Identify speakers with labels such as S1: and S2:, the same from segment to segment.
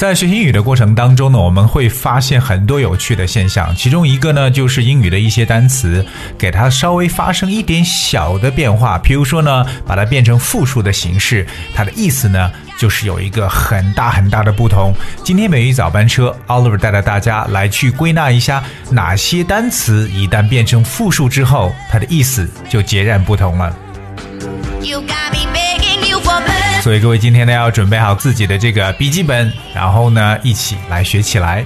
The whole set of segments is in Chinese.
S1: 在学英语的过程当中呢，我们会发现很多有趣的现象。其中一个呢，就是英语的一些单词，给它稍微发生一点小的变化。比如说呢，把它变成复数的形式，它的意思呢，就是有一个很大很大的不同。今天美语早班车，Oliver 带着大家来去归纳一下，哪些单词一旦变成复数之后，它的意思就截然不同了 you got me。所以各位今天呢要准备好自己的这个笔记本，然后呢一起来学起来。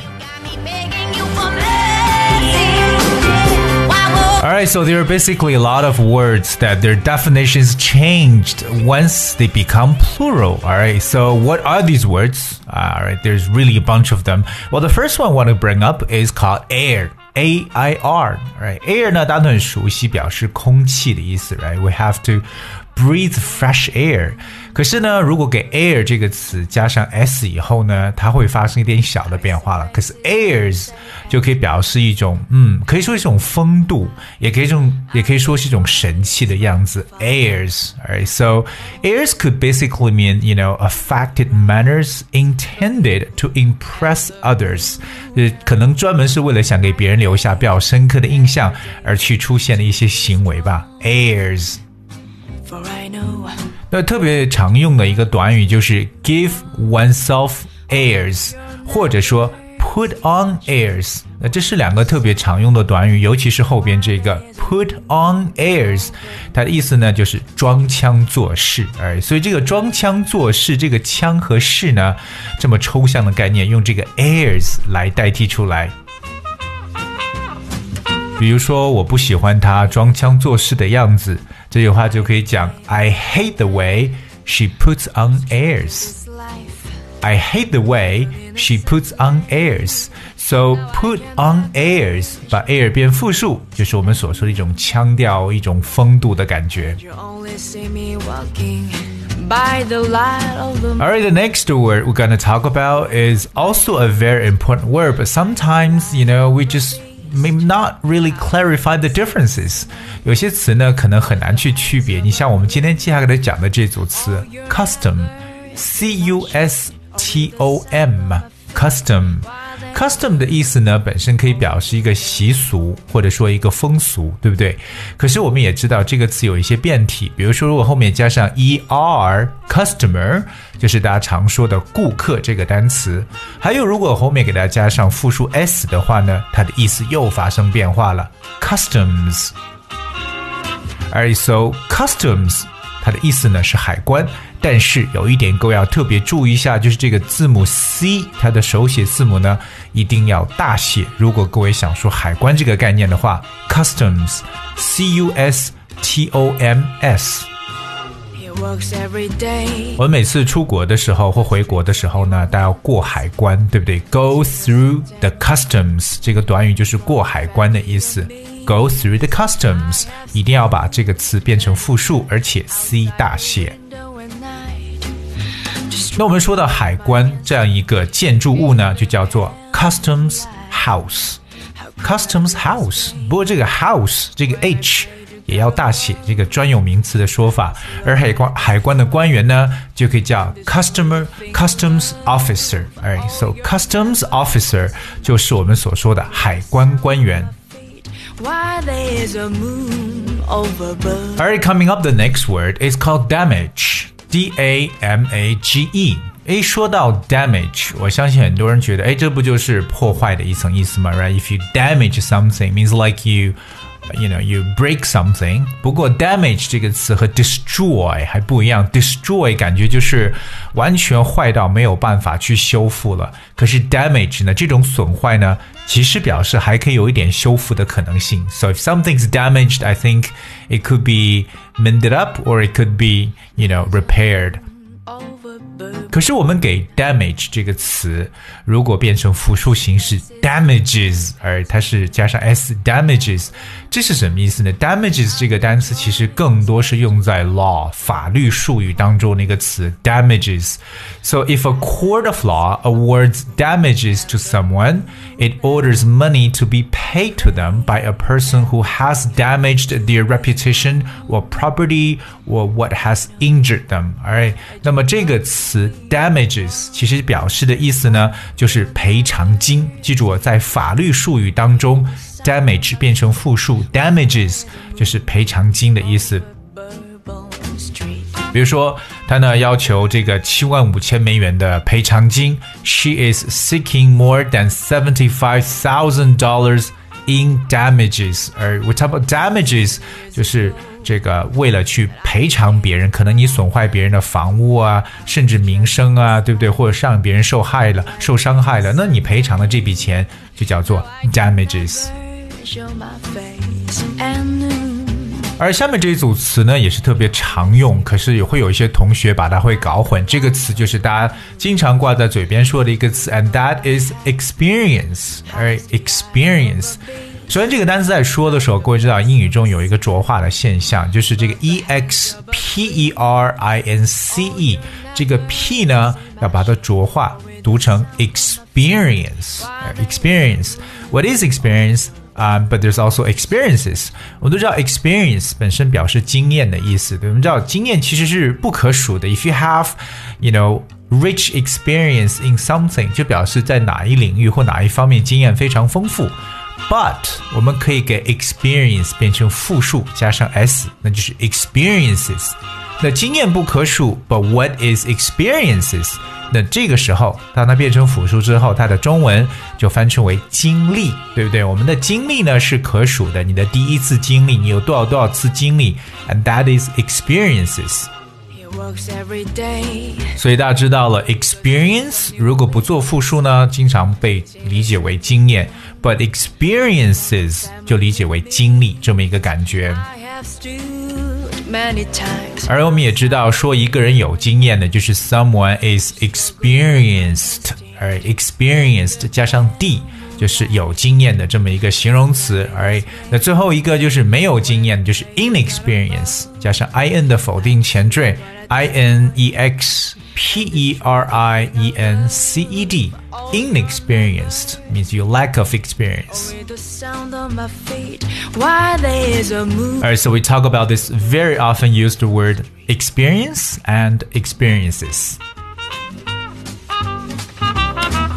S1: Alright, so there are basically a lot of words that their definitions changed once they become plural. Alright, so what are these words? Alright, there's really a bunch of them. Well, the first one I want to bring up is called air. A I R, right? Air 呢，大家都很熟悉，表示空气的意思，right? We have to breathe fresh air。可是呢，如果给 air 这个词加上 s 以后呢，它会发生一点小的变化了。可是 airs 就可以表示一种，嗯，可以说是一种风度，也可以种，也可以说是一种神气的样子。airs, alright? So airs could basically mean, you know, affected manners intended to impress others。呃，可能专门是为了想给别人留下比较深刻的印象而去出现的一些行为吧。airs。 那特别常用的一个短语就是 give oneself airs，或者说 put on airs。那这是两个特别常用的短语，尤其是后边这个 put on airs，它的意思呢就是装腔作势。哎，所以这个装腔作势，这个腔和势呢，这么抽象的概念，用这个 airs 来代替出来。比如说，我不喜欢他装腔作势的样子，这句话就可以讲 I hate the way she puts on airs. I hate the way she puts on airs. So put on airs，把 air 变复数，就是我们所说的一种腔调、一种风度的感觉。Alright, the next word we're gonna talk about is also a very important word, but sometimes, you know, we just may not really clarify the differences。有些词呢，可能很难去区别。你像我们今天接下来讲的这组词，custom，c u s t o m，custom。 Custom 的意思呢，本身可以表示一个习俗或者说一个风俗，对不对？可是我们也知道这个词有一些变体，比如说如果后面加上 er，customer 就是大家常说的顾客这个单词。还有如果后面给大家加上复数 s 的话呢，它的意思又发生变化了，customs。Alright, so customs 它的意思呢是海关。但是有一点各位要特别注意一下，就是这个字母 C，它的手写字母呢一定要大写。如果各位想说海关这个概念的话，customs，c u s t o m s。我们每次出国的时候或回国的时候呢，都要过海关，对不对？Go through the customs，这个短语就是过海关的意思。Go through the customs，一定要把这个词变成复数，而且 C 大写。那我们说到海关这样一个建筑物呢，就叫做 customs house。customs house，不过这个 house 这个 h 也要大写，这个专有名词的说法。而海关海关的官员呢，就可以叫 customer customs officer。哎，so customs officer 就是我们所说的海关官员。Alright, coming up, the next word is called damage. D A M A G E。诶，说到 damage，我相信很多人觉得，诶，这不就是破坏的一层意思吗？Right？If you damage something, means like you you know you break something。不过 damage 这个词和 destroy 还不一样，destroy 感觉就是完全坏到没有办法去修复了。可是 damage 呢，这种损坏呢，其实表示还可以有一点修复的可能性。So if something's damaged, I think it could be mended up or it could be you know repaired. 可是我们给 damage 这个词，如果变成复数形式 damages，而它是加上 s damages，这是什么意思呢？damages 这个单词其实更多是用在 law 法律术语当中那个词 damages。So if a court of law awards damages to someone, it orders money to be paid to them by a person who has damaged their reputation or property or what has injured them. Alright，那么这个 词。damages 其实表示的意思呢，就是赔偿金。记住，在法律术语当中，damage 变成复数，damages 就是赔偿金的意思。比如说，他呢要求这个七万五千美元的赔偿金，She is seeking more than seventy-five thousand dollars in damages。而 we talk about damages 就是。这个为了去赔偿别人，可能你损坏别人的房屋啊，甚至名声啊，对不对？或者让别人受害了、受伤害了，那你赔偿的这笔钱就叫做 damages。而下面这一组词呢，也是特别常用，可是也会有一些同学把它会搞混。这个词就是大家经常挂在嘴边说的一个词，and that is experience，而 experience。首先，这个单词在说的时候，各位知道英语中有一个浊化的现象，就是这个 e x p e r i n c e，这个 p 呢要把它浊化，读成 experience。experience。What is experience? Um, but there's also experiences。我们都知道 experience 本身表示经验的意思，对我们知道经验其实是不可数的。If you have, you know, rich experience in something，就表示在哪一领域或哪一方面经验非常丰富。But 我们可以给 experience 变成复数加上 s，那就是 experiences。那经验不可数，But what is experiences？ 那这个时候，当它变成复数之后，它的中文就翻成为经历，对不对？我们的经历呢是可数的，你的第一次经历，你有多少多少次经历，and that is experiences。所以大家知道了，experience 如果不做复数呢，经常被理解为经验，but experiences 就理解为经历这么一个感觉。而我们也知道，说一个人有经验的，就是 someone is experienced，而 experienced 加上 d。就是有经验的这么一个形容词，而那最后一个就是没有经验，就是 inexperience 加上 i n 的否定前缀 i n e x p e r i e n c e d inexperienced means you lack of experience. Alright, so we talk about this very often used word experience and experiences.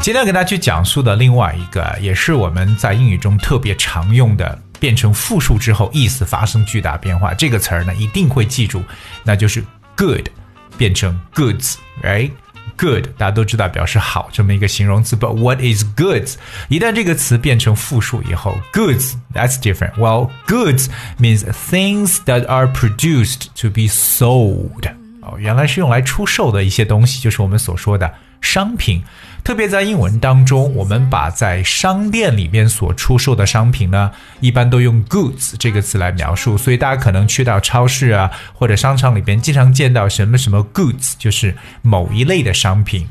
S1: 今天给大家去讲述的另外一个，也是我们在英语中特别常用的，变成复数之后意思发生巨大变化。这个词儿呢，一定会记住，那就是 good 变成 goods，right？good 大家都知道表示好这么一个形容词，but what is goods？一旦这个词变成复数以后，goods that's different. Well, goods means things that are produced to be sold. 哦，原来是用来出售的一些东西，就是我们所说的商品。特别在英文当中，我们把在商店里面所出售的商品呢，一般都用 goods 这个词来描述。所以大家可能去到超市啊或者商场里边，经常见到什么什么 goods，就是某一类的商品。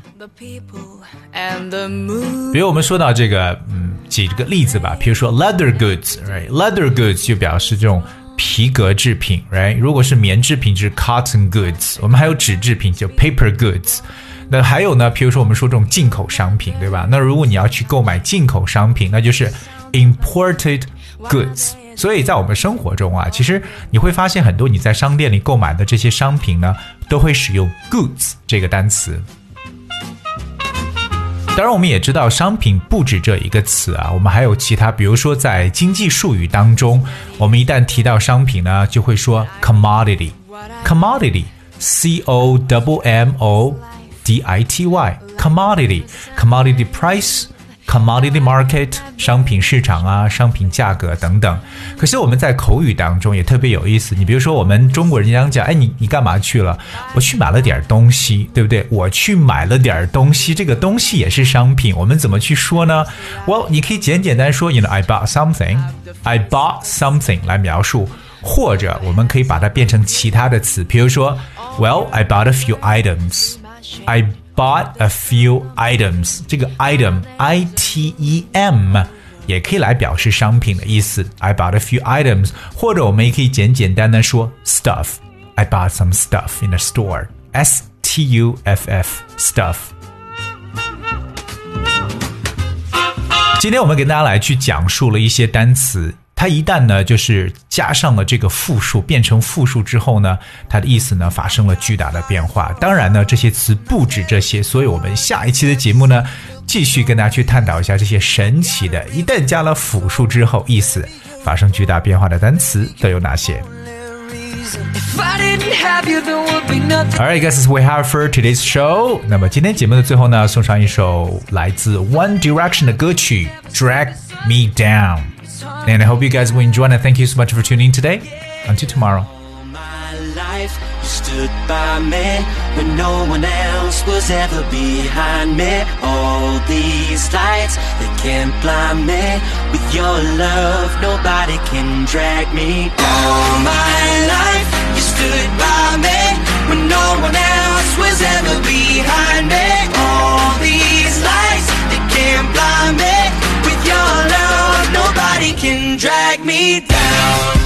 S1: 比如我们说到这个，嗯，几个例子吧。比如说 leather goods，right？leather goods 就表示这种皮革制品，right？如果是棉制品，就是 cotton goods。我们还有纸制品，就 paper goods。那还有呢？比如说我们说这种进口商品，对吧？那如果你要去购买进口商品，那就是 imported goods。所以在我们生活中啊，其实你会发现很多你在商店里购买的这些商品呢，都会使用 goods 这个单词。当然，我们也知道商品不止这一个词啊，我们还有其他，比如说在经济术语当中，我们一旦提到商品呢，就会说 commodity，commodity，c o w m o。D I T Y commodity commodity price commodity market 商品市场啊，商品价格等等。可是我们在口语当中也特别有意思。你比如说，我们中国人讲讲，哎，你你干嘛去了？我去买了点东西，对不对？我去买了点东西，这个东西也是商品。我们怎么去说呢？Well，你可以简简单说，you know I bought something，I bought something 来描述，或者我们可以把它变成其他的词，比如说，Well，I bought a few items。I bought a few items。这个 item I T E M 也可以来表示商品的意思。I bought a few items，或者我们也可以简简单单说 stuff。I bought some stuff in a store. S T U F F stuff。今天我们给大家来去讲述了一些单词。 它一旦呢，就是加上了这个复数，变成复数之后呢，它的意思呢发生了巨大的变化。当然呢，这些词不止这些，所以我们下一期的节目呢，继续跟大家去探讨一下这些神奇的，一旦加了复数之后，意思发生巨大变化的单词都有哪些？Alright, guys, we have for today's show. 那么今天节目的最后呢，送上一首来自 One Direction 的歌曲《Drag Me Down》。And I hope you guys will enjoy and thank you so much for tuning in today. Until tomorrow.
S2: stood by me when no one else was ever behind me. All these lights, they can't blind me. With your love, nobody can drag me. All my life, you stood by me when no one else was ever behind me. All these lights, they can't blind me. Nobody can drag me down.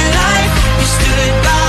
S2: good.